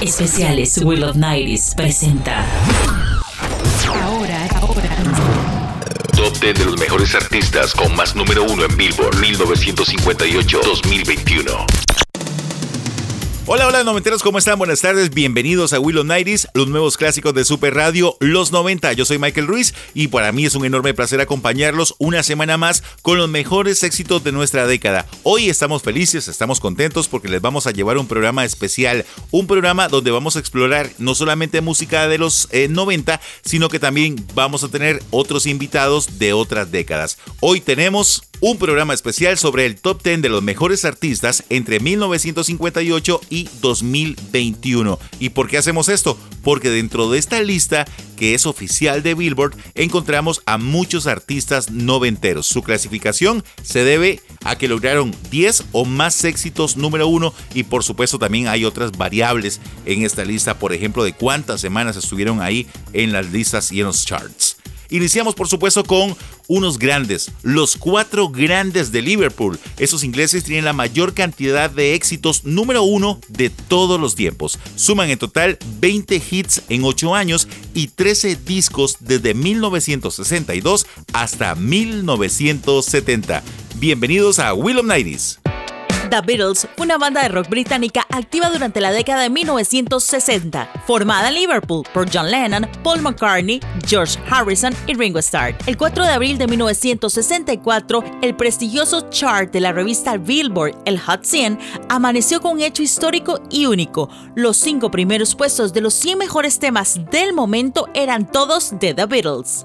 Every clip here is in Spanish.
Especiales Will of Nights presenta. Ahora, ahora. Top 10 de los mejores artistas con más número uno en Billboard 1958-2021. Hola, hola, noventeros, ¿cómo están? Buenas tardes, bienvenidos a Willow Nighties, los nuevos clásicos de Super Radio, los 90. Yo soy Michael Ruiz y para mí es un enorme placer acompañarlos una semana más con los mejores éxitos de nuestra década. Hoy estamos felices, estamos contentos porque les vamos a llevar un programa especial, un programa donde vamos a explorar no solamente música de los eh, 90, sino que también vamos a tener otros invitados de otras décadas. Hoy tenemos un programa especial sobre el top 10 de los mejores artistas entre 1958 y 2021. ¿Y por qué hacemos esto? Porque dentro de esta lista que es oficial de Billboard encontramos a muchos artistas noventeros. Su clasificación se debe a que lograron 10 o más éxitos número uno y por supuesto también hay otras variables en esta lista, por ejemplo de cuántas semanas estuvieron ahí en las listas y en los charts. Iniciamos por supuesto con unos grandes, los cuatro grandes de Liverpool. Esos ingleses tienen la mayor cantidad de éxitos número uno de todos los tiempos. Suman en total 20 hits en 8 años y 13 discos desde 1962 hasta 1970. Bienvenidos a Will of Nighties. The Beatles fue una banda de rock británica activa durante la década de 1960, formada en Liverpool por John Lennon, Paul McCartney, George Harrison y Ringo Starr. El 4 de abril de 1964, el prestigioso chart de la revista Billboard, el Hot 100, amaneció con un hecho histórico y único. Los cinco primeros puestos de los 100 mejores temas del momento eran todos de The Beatles.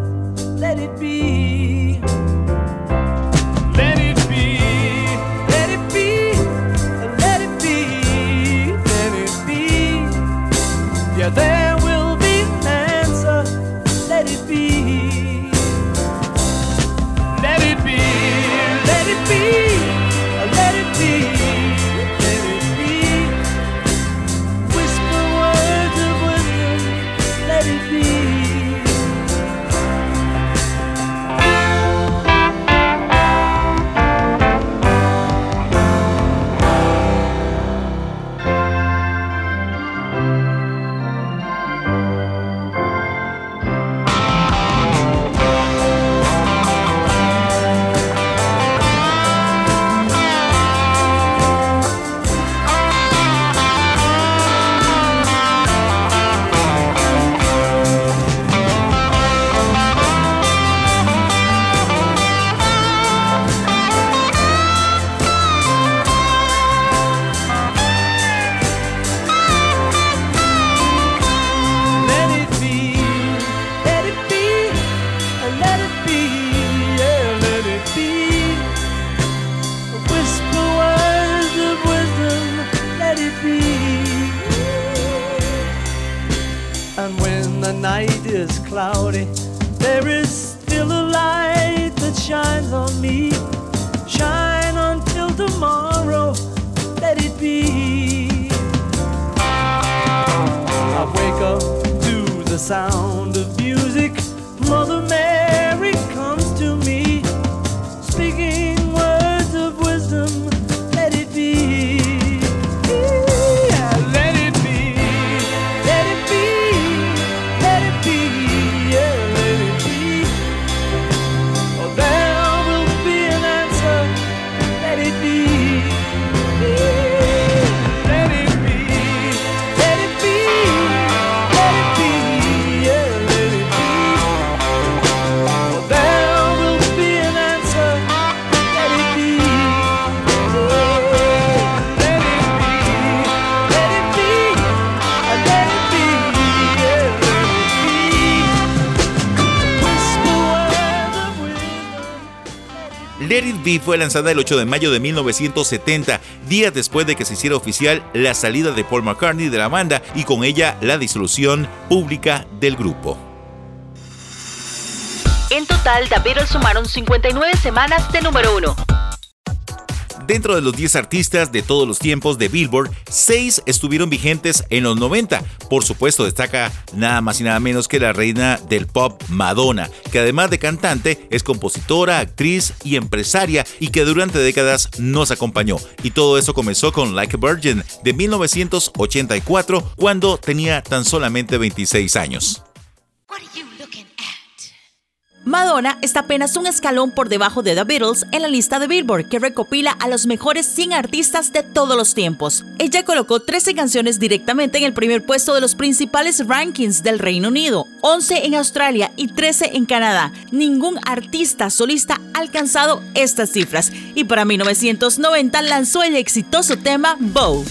fue lanzada el 8 de mayo de 1970, días después de que se hiciera oficial la salida de Paul McCartney de la banda y con ella la disolución pública del grupo. En total, The Beatles sumaron 59 semanas de número 1. Dentro de los 10 artistas de todos los tiempos de Billboard, 6 estuvieron vigentes en los 90. Por supuesto, destaca nada más y nada menos que la reina del pop Madonna, que además de cantante es compositora, actriz y empresaria y que durante décadas nos acompañó. Y todo eso comenzó con Like a Virgin de 1984, cuando tenía tan solamente 26 años. Madonna está apenas un escalón por debajo de The Beatles en la lista de Billboard, que recopila a los mejores 100 artistas de todos los tiempos. Ella colocó 13 canciones directamente en el primer puesto de los principales rankings del Reino Unido, 11 en Australia y 13 en Canadá. Ningún artista solista ha alcanzado estas cifras y para 1990 lanzó el exitoso tema Bow.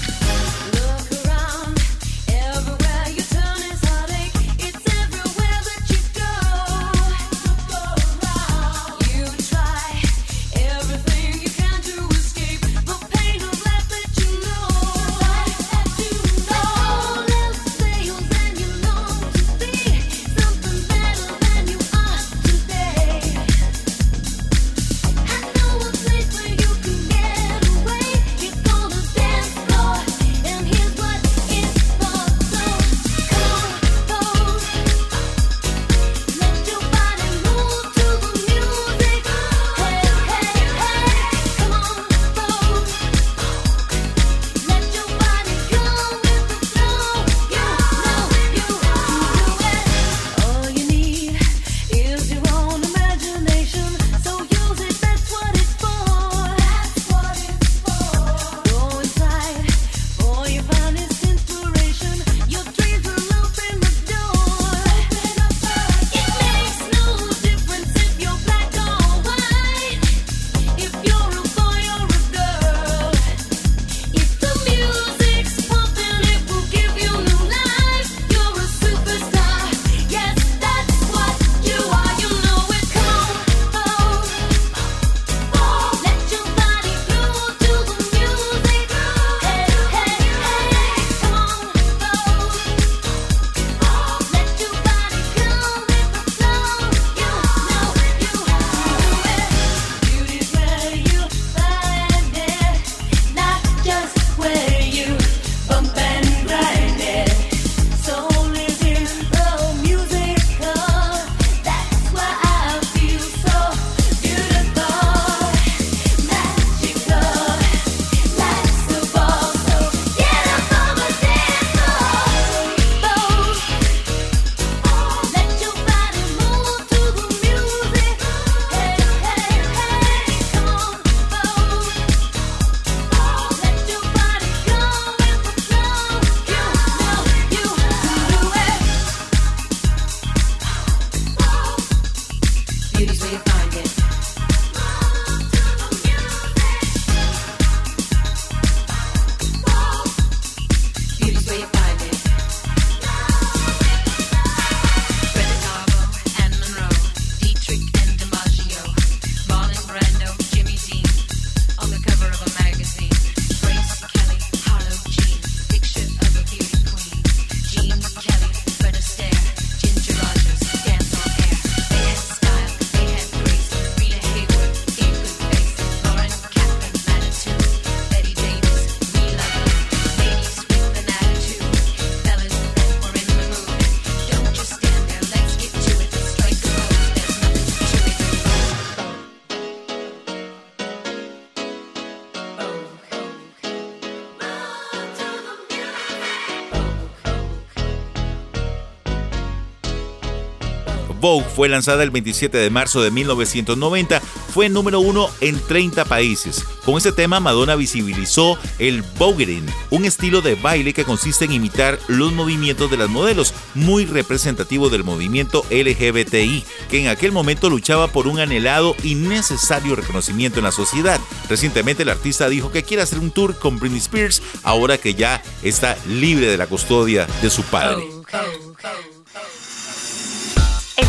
fue lanzada el 27 de marzo de 1990, fue número uno en 30 países. Con este tema, Madonna visibilizó el bogering, un estilo de baile que consiste en imitar los movimientos de las modelos, muy representativo del movimiento LGBTI, que en aquel momento luchaba por un anhelado y necesario reconocimiento en la sociedad. Recientemente, el artista dijo que quiere hacer un tour con Britney Spears ahora que ya está libre de la custodia de su padre. Oh.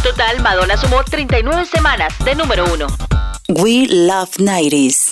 Total, Madonna sumó 39 semanas de número uno. We Love 90s.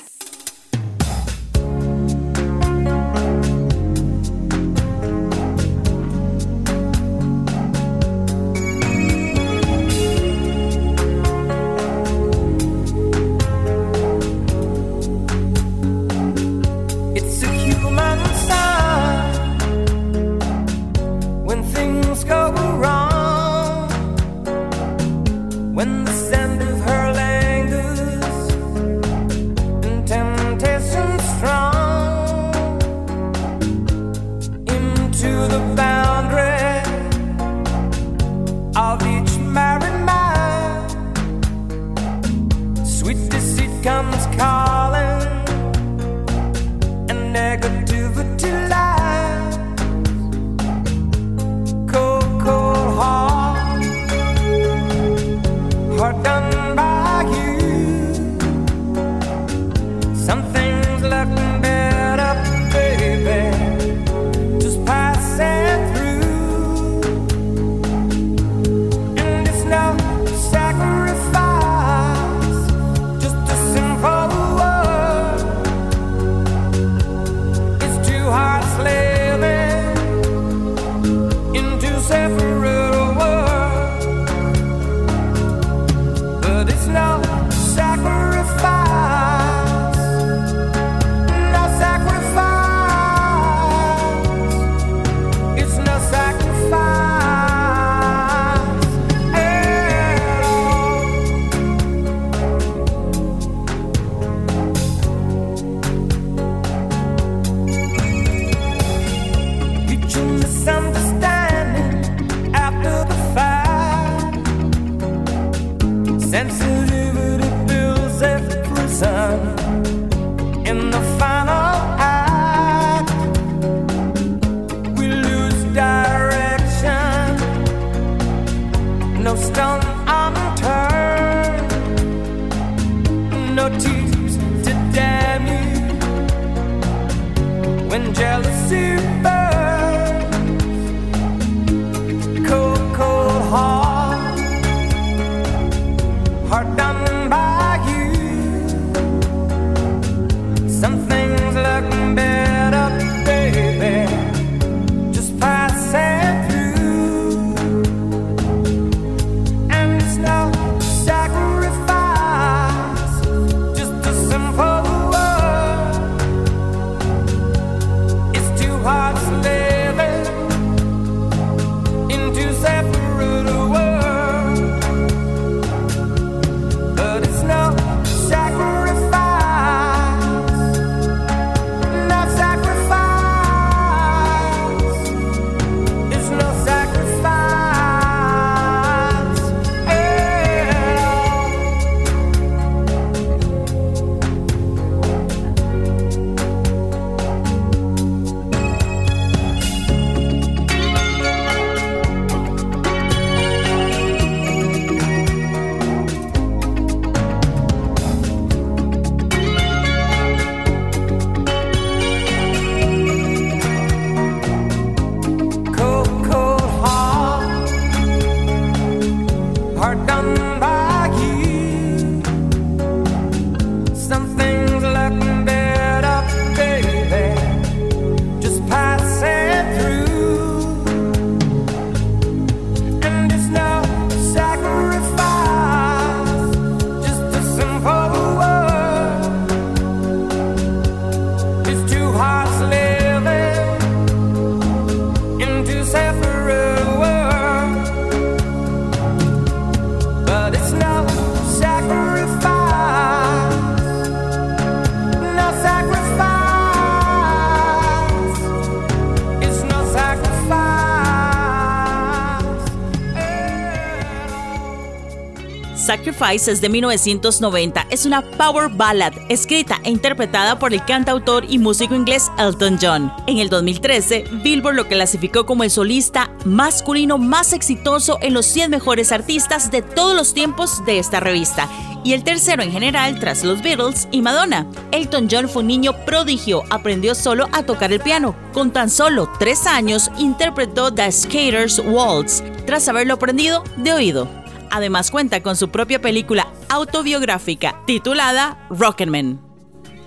Sacrifice es de 1990. Es una power ballad escrita e interpretada por el cantautor y músico inglés Elton John. En el 2013, Billboard lo clasificó como el solista masculino más exitoso en los 100 mejores artistas de todos los tiempos de esta revista y el tercero en general tras los Beatles y Madonna. Elton John fue un niño prodigio, aprendió solo a tocar el piano. Con tan solo tres años interpretó The Skater's Waltz tras haberlo aprendido de oído. Además cuenta con su propia película autobiográfica titulada Rocketman.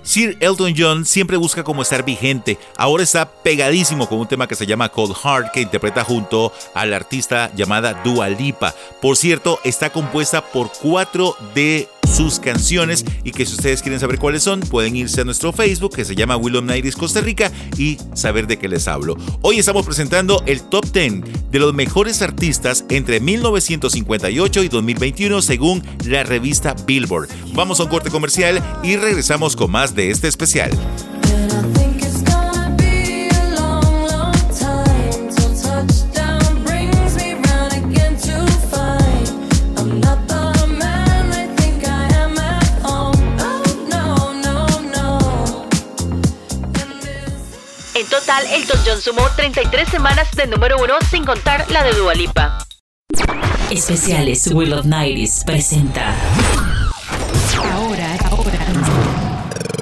Sir Elton John siempre busca como estar vigente. Ahora está pegadísimo con un tema que se llama Cold Heart que interpreta junto a la artista llamada Dua Lipa. Por cierto, está compuesta por cuatro de sus canciones y que si ustedes quieren saber cuáles son, pueden irse a nuestro Facebook que se llama Willow Nighties Costa Rica y saber de qué les hablo. Hoy estamos presentando el top 10 de los mejores artistas entre 1958 y 2021 según la revista Billboard. Vamos a un corte comercial y regresamos con más de este especial. Total, Elton John sumó 33 semanas de número uno sin contar la de Dua Lipa. Especiales Will of Nighties presenta. Ahora, ahora.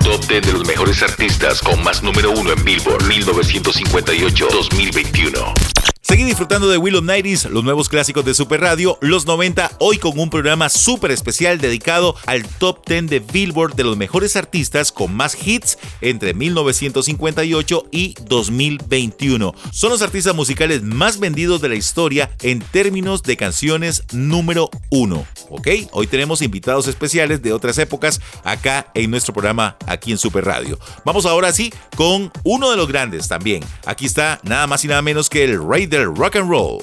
Top 10 de los mejores artistas con más número uno en Billboard 1958-2021. Seguí disfrutando de Will of los nuevos clásicos de Super Radio, los 90, hoy con un programa súper especial dedicado al top 10 de Billboard de los mejores artistas con más hits entre 1958 y 2021. Son los artistas musicales más vendidos de la historia en términos de canciones número uno. ¿Ok? Hoy tenemos invitados especiales de otras épocas acá en nuestro programa, aquí en Super Radio. Vamos ahora sí con uno de los grandes también. Aquí está nada más y nada menos que el rey del rock and roll.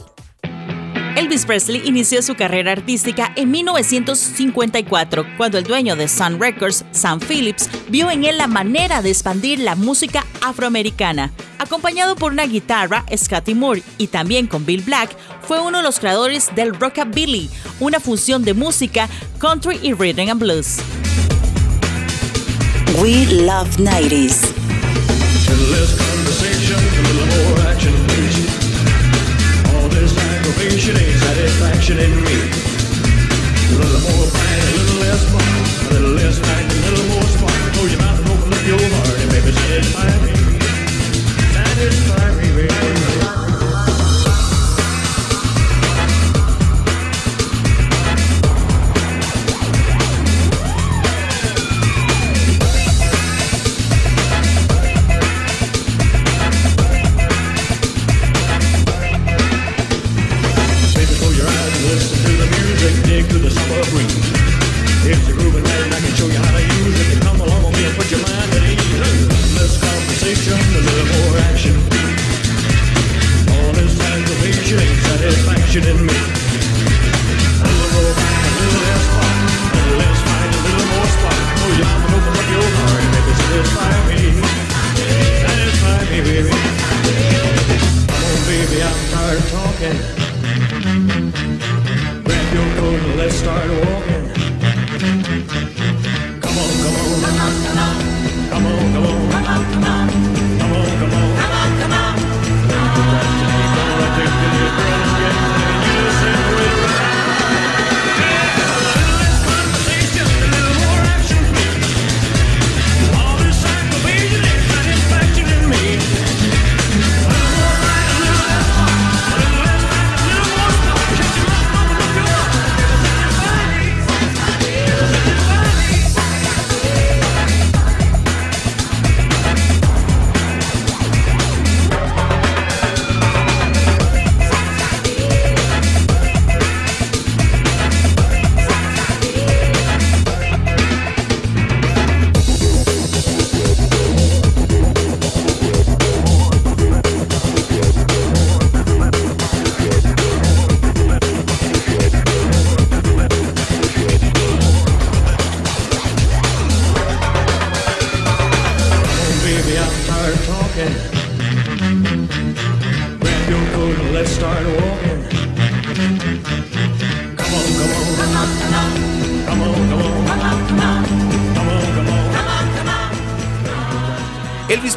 Elvis Presley inició su carrera artística en 1954, cuando el dueño de Sun Records, Sam Phillips, vio en él la manera de expandir la música afroamericana. Acompañado por una guitarra, Scotty Moore, y también con Bill Black, fue uno de los creadores del rockabilly, una fusión de música country y rhythm and blues. We love 90s.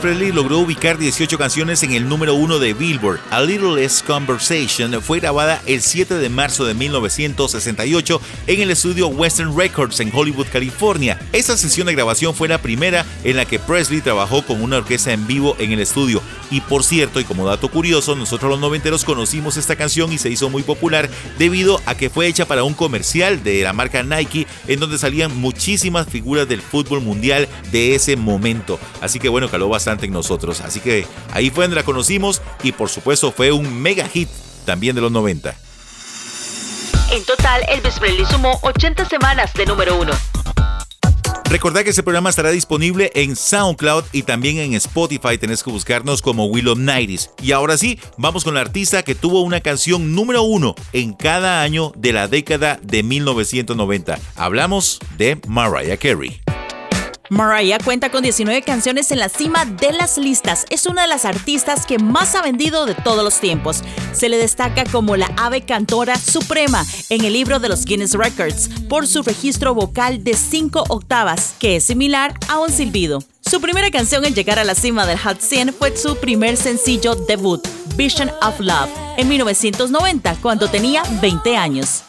Presley logró ubicar 18 canciones en el número 1 de Billboard. A Little Less Conversation fue grabada el 7 de marzo de 1968 en el estudio Western Records en Hollywood, California. Esa sesión de grabación fue la primera en la que Presley trabajó con una orquesta en vivo en el estudio. Y por cierto, y como dato curioso, nosotros los noventeros conocimos esta canción y se hizo muy popular debido a que fue hecha para un comercial de la marca Nike en donde salían muchísimas figuras del fútbol mundial de ese momento. Así que bueno, caló bastante en nosotros. Así que ahí fue donde la conocimos y por supuesto fue un mega hit también de los 90. En total, Elvis Presley sumó 80 semanas de número uno. Recordad que este programa estará disponible en SoundCloud y también en Spotify. Tenés que buscarnos como Willow Nighties. Y ahora sí, vamos con la artista que tuvo una canción número uno en cada año de la década de 1990. Hablamos de Mariah Carey. Mariah cuenta con 19 canciones en la cima de las listas. Es una de las artistas que más ha vendido de todos los tiempos. Se le destaca como la ave cantora suprema en el libro de los Guinness Records por su registro vocal de 5 octavas, que es similar a un silbido. Su primera canción en llegar a la cima del Hot 100 fue su primer sencillo debut, Vision of Love, en 1990, cuando tenía 20 años.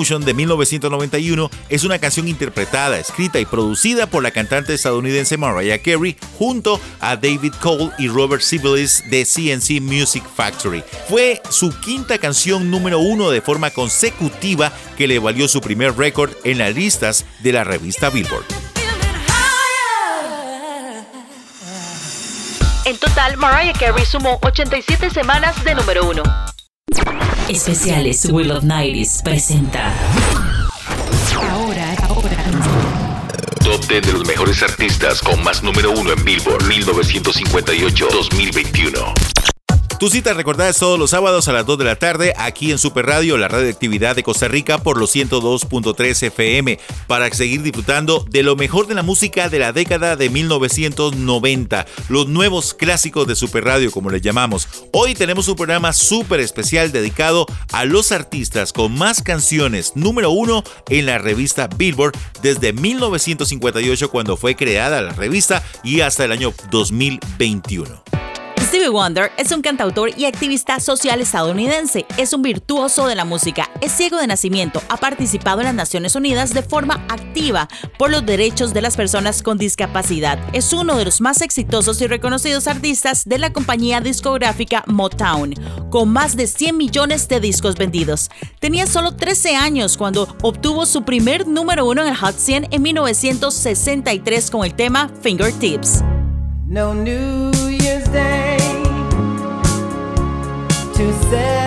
De 1991 es una canción interpretada, escrita y producida por la cantante estadounidense Mariah Carey junto a David Cole y Robert Sibelius de CNC Music Factory. Fue su quinta canción número uno de forma consecutiva que le valió su primer récord en las listas de la revista Billboard. En total, Mariah Carey sumó 87 semanas de número uno. Especiales Will of Nights presenta Ahora, ahora. Top 10 de los mejores artistas con más número uno en Billboard 1958-2021. Tu cita recordada es todos los sábados a las 2 de la tarde aquí en Super Radio, la radioactividad de Costa Rica por los 102.3 FM, para seguir disfrutando de lo mejor de la música de la década de 1990, los nuevos clásicos de Super Radio como les llamamos. Hoy tenemos un programa súper especial dedicado a los artistas con más canciones número uno en la revista Billboard desde 1958 cuando fue creada la revista y hasta el año 2021. Stevie Wonder es un cantautor y activista social estadounidense. Es un virtuoso de la música. Es ciego de nacimiento. Ha participado en las Naciones Unidas de forma activa por los derechos de las personas con discapacidad. Es uno de los más exitosos y reconocidos artistas de la compañía discográfica Motown, con más de 100 millones de discos vendidos. Tenía solo 13 años cuando obtuvo su primer número uno en el Hot 100 en 1963 con el tema Fingertips. No New Year's Day to celebrate.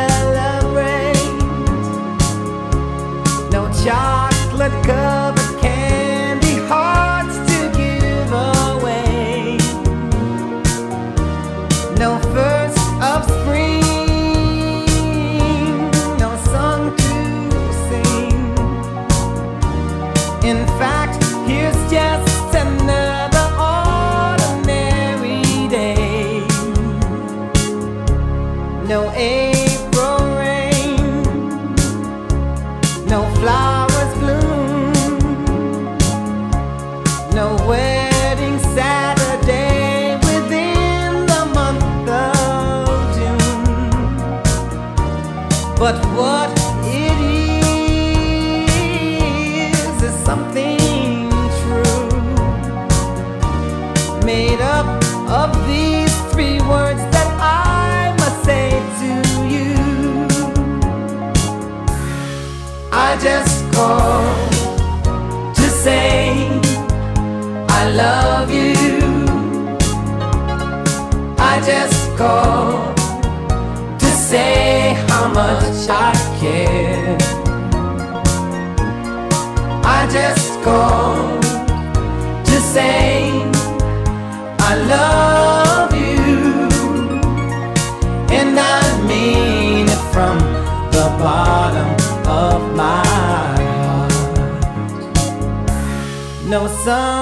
No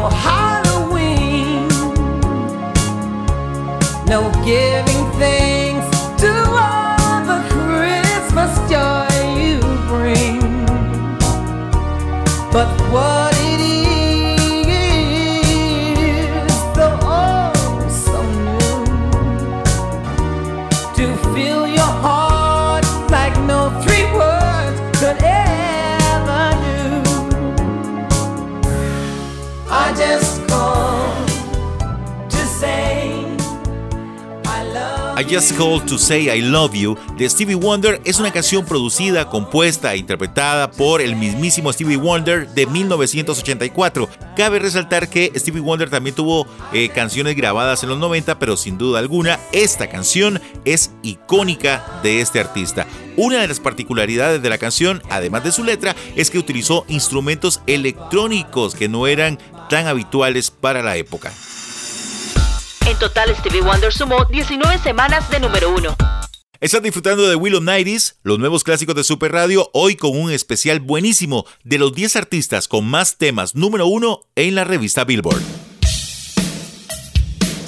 no Halloween, Just Called to Say I Love You de Stevie Wonder es una canción producida, compuesta e interpretada por el mismísimo Stevie Wonder de 1984. Cabe resaltar que Stevie Wonder también tuvo eh, canciones grabadas en los 90, pero sin duda alguna esta canción es icónica de este artista. Una de las particularidades de la canción, además de su letra, es que utilizó instrumentos electrónicos que no eran tan habituales para la época. En total, Stevie Wonder sumó 19 semanas de número 1. Estás disfrutando de Willow Nighties, los nuevos clásicos de Super Radio, hoy con un especial buenísimo de los 10 artistas con más temas número 1 en la revista Billboard.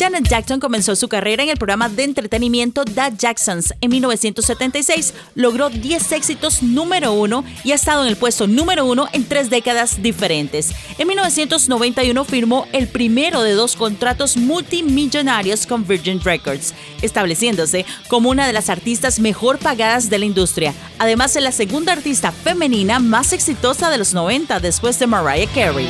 Janet Jackson comenzó su carrera en el programa de entretenimiento The Jacksons. En 1976 logró 10 éxitos número uno y ha estado en el puesto número uno en tres décadas diferentes. En 1991 firmó el primero de dos contratos multimillonarios con Virgin Records, estableciéndose como una de las artistas mejor pagadas de la industria. Además, es la segunda artista femenina más exitosa de los 90 después de Mariah Carey.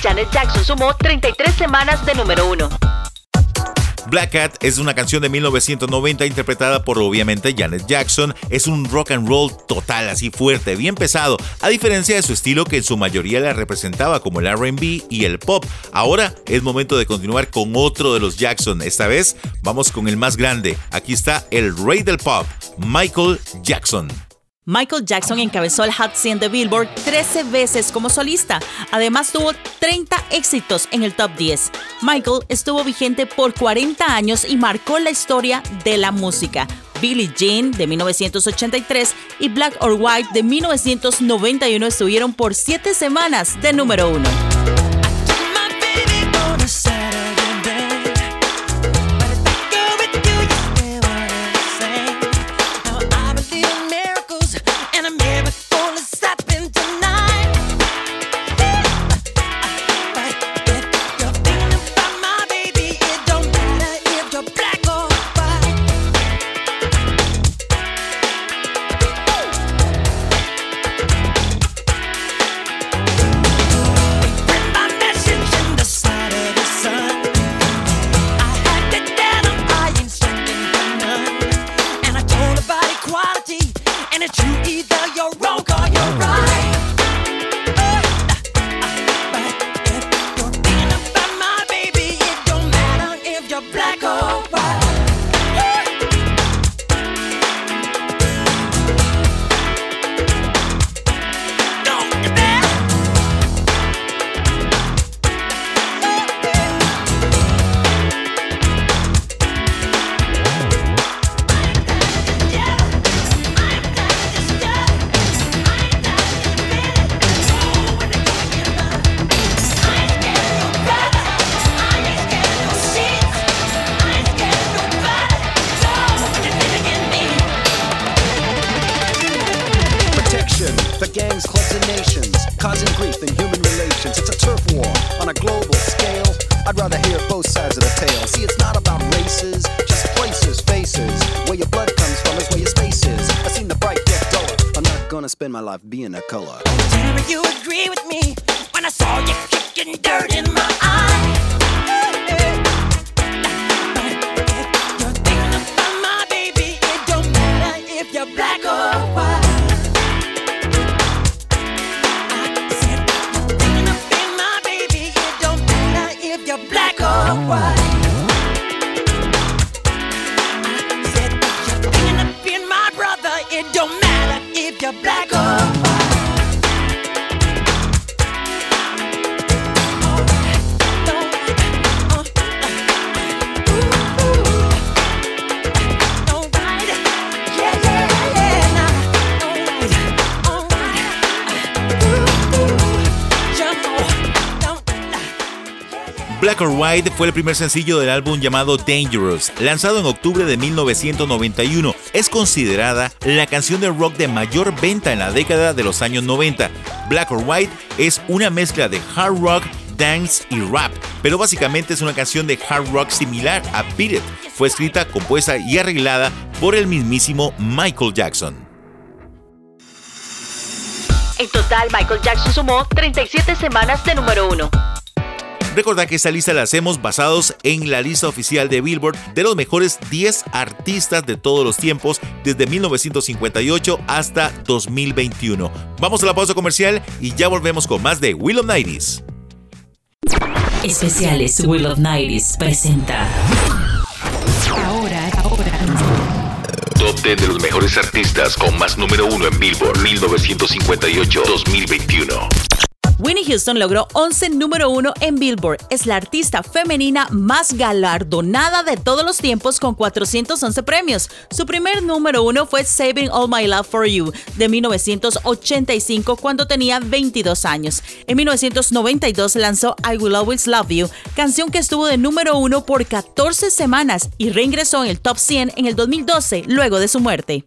Janet Jackson sumó 33 semanas de número 1. Black Cat es una canción de 1990 interpretada por obviamente Janet Jackson. Es un rock and roll total, así fuerte, bien pesado, a diferencia de su estilo que en su mayoría la representaba como el RB y el pop. Ahora es momento de continuar con otro de los Jackson. Esta vez vamos con el más grande. Aquí está el rey del pop, Michael Jackson. Michael Jackson encabezó el Hot 100 de Billboard 13 veces como solista. Además tuvo 30 éxitos en el top 10. Michael estuvo vigente por 40 años y marcó la historia de la música. Billie Jean de 1983 y Black or White de 1991 estuvieron por 7 semanas de número 1. White fue el primer sencillo del álbum llamado Dangerous, lanzado en octubre de 1991. Es considerada la canción de rock de mayor venta en la década de los años 90. Black or White es una mezcla de hard rock, dance y rap, pero básicamente es una canción de hard rock similar a Beat It. Fue escrita, compuesta y arreglada por el mismísimo Michael Jackson. En total, Michael Jackson sumó 37 semanas de número uno. Recordad que esta lista la hacemos basados en la lista oficial de Billboard de los mejores 10 artistas de todos los tiempos desde 1958 hasta 2021. Vamos a la pausa comercial y ya volvemos con más de Will of Nighties. Especiales Will of Nighties presenta Ahora, ahora. Top 10 de los mejores artistas con más número uno en Billboard 1958-2021. Winnie Houston logró 11 número uno en Billboard. Es la artista femenina más galardonada de todos los tiempos con 411 premios. Su primer número uno fue Saving All My Love for You de 1985 cuando tenía 22 años. En 1992 lanzó I Will Always Love You, canción que estuvo de número uno por 14 semanas y reingresó en el top 100 en el 2012 luego de su muerte.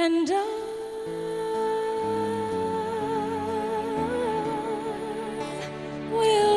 And I will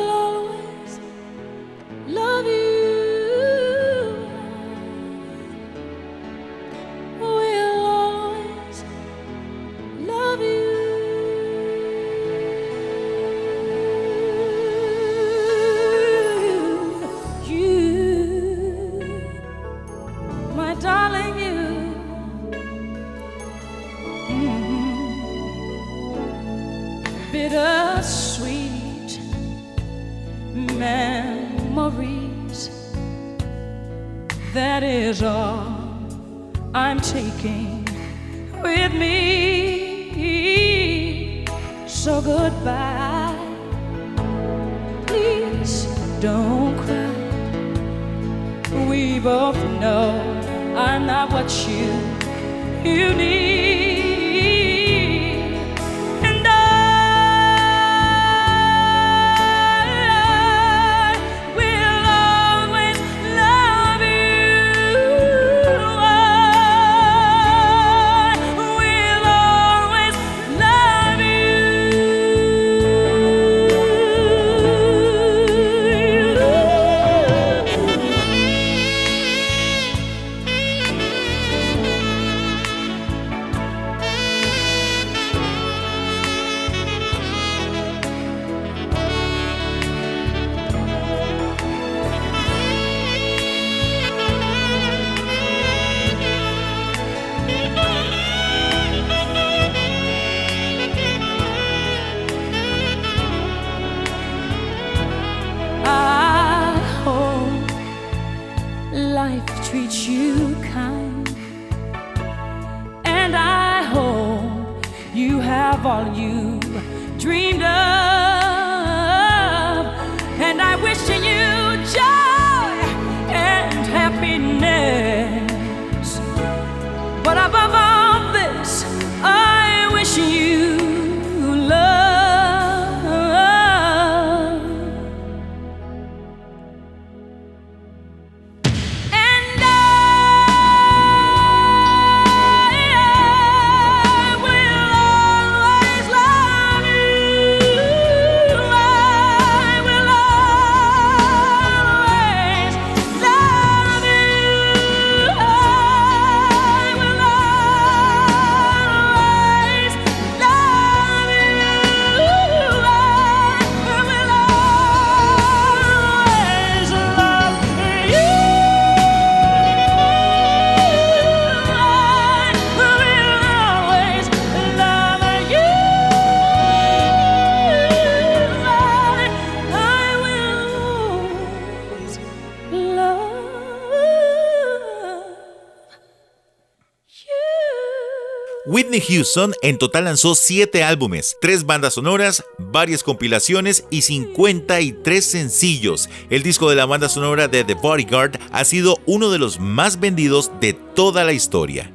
Whitney Houston en total lanzó 7 álbumes, 3 bandas sonoras, varias compilaciones y 53 sencillos. El disco de la banda sonora de The Bodyguard ha sido uno de los más vendidos de toda la historia.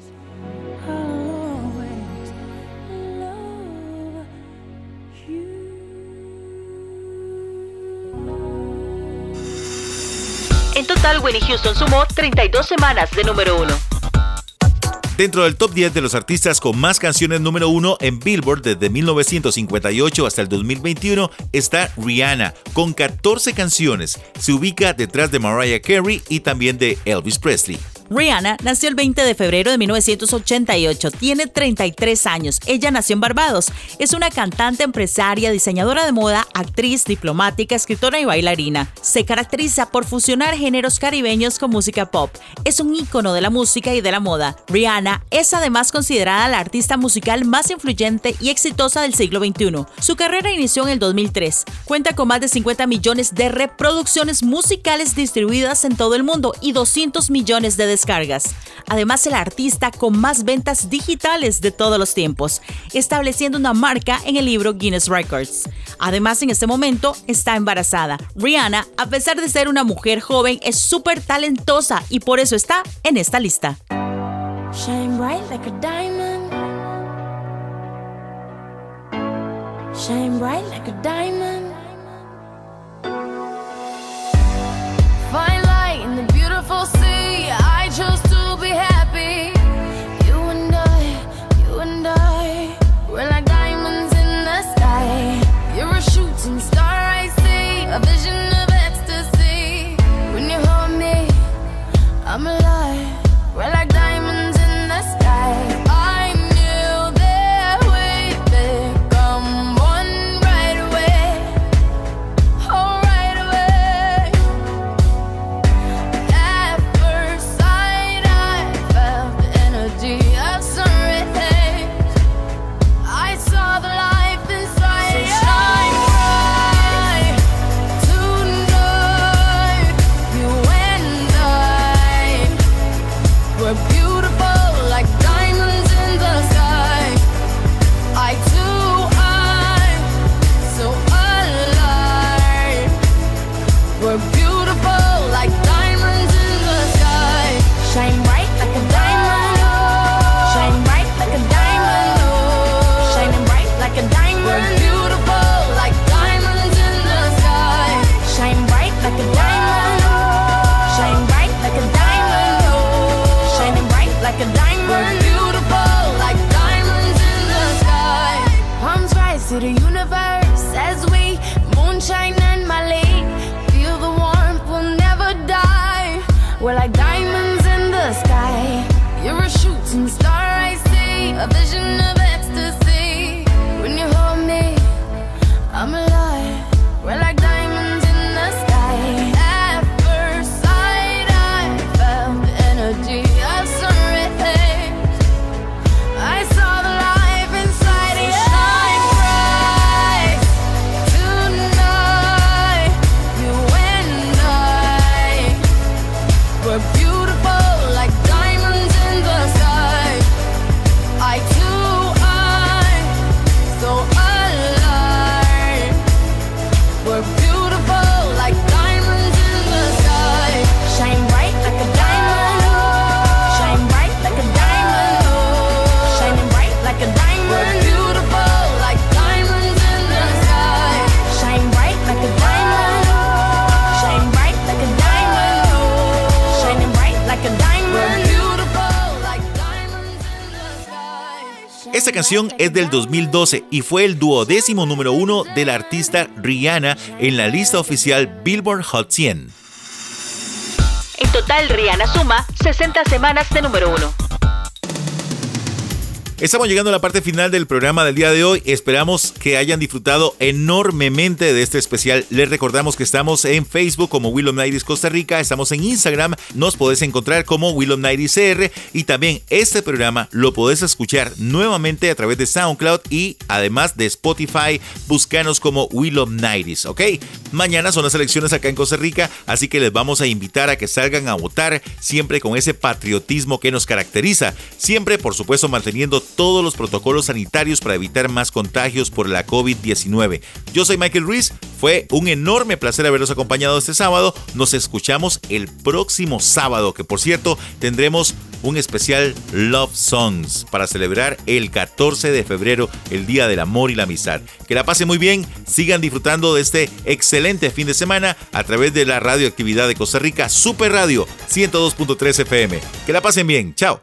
En total, Winnie Houston sumó 32 semanas de número uno. Dentro del top 10 de los artistas con más canciones número uno en Billboard desde 1958 hasta el 2021 está Rihanna, con 14 canciones. Se ubica detrás de Mariah Carey y también de Elvis Presley. Rihanna nació el 20 de febrero de 1988. Tiene 33 años. Ella nació en Barbados. Es una cantante, empresaria, diseñadora de moda, actriz, diplomática, escritora y bailarina. Se caracteriza por fusionar géneros caribeños con música pop. Es un ícono de la música y de la moda. Rihanna es además considerada la artista musical más influyente y exitosa del siglo XXI. Su carrera inició en el 2003. Cuenta con más de 50 millones de reproducciones musicales distribuidas en todo el mundo y 200 millones de descargas. Además, es la artista con más ventas digitales de todos los tiempos, estableciendo una marca en el libro Guinness Records. Además, en este momento está embarazada. Rihanna, a pesar de ser una mujer joven, es súper talentosa y por eso está en esta lista. Shine bright like a diamond. The universe canción es del 2012 y fue el duodécimo número uno de la artista Rihanna en la lista oficial Billboard Hot 100. En total, Rihanna suma 60 semanas de número uno. Estamos llegando a la parte final del programa del día de hoy. Esperamos que hayan disfrutado enormemente de este especial. Les recordamos que estamos en Facebook como Willow Nighties Costa Rica, estamos en Instagram, nos podés encontrar como Willow Nighties CR y también este programa lo podés escuchar nuevamente a través de SoundCloud y además de Spotify. Búscanos como Willow Nighties, ¿ok? Mañana son las elecciones acá en Costa Rica, así que les vamos a invitar a que salgan a votar siempre con ese patriotismo que nos caracteriza. Siempre, por supuesto, manteniendo todos los protocolos sanitarios para evitar más contagios por la COVID-19. Yo soy Michael Ruiz, fue un enorme placer haberlos acompañado este sábado. Nos escuchamos el próximo sábado, que por cierto tendremos un especial Love Songs para celebrar el 14 de febrero, el Día del Amor y la Amistad. Que la pasen muy bien, sigan disfrutando de este excelente fin de semana a través de la radioactividad de Costa Rica, Super Radio 102.3 FM. Que la pasen bien, chao.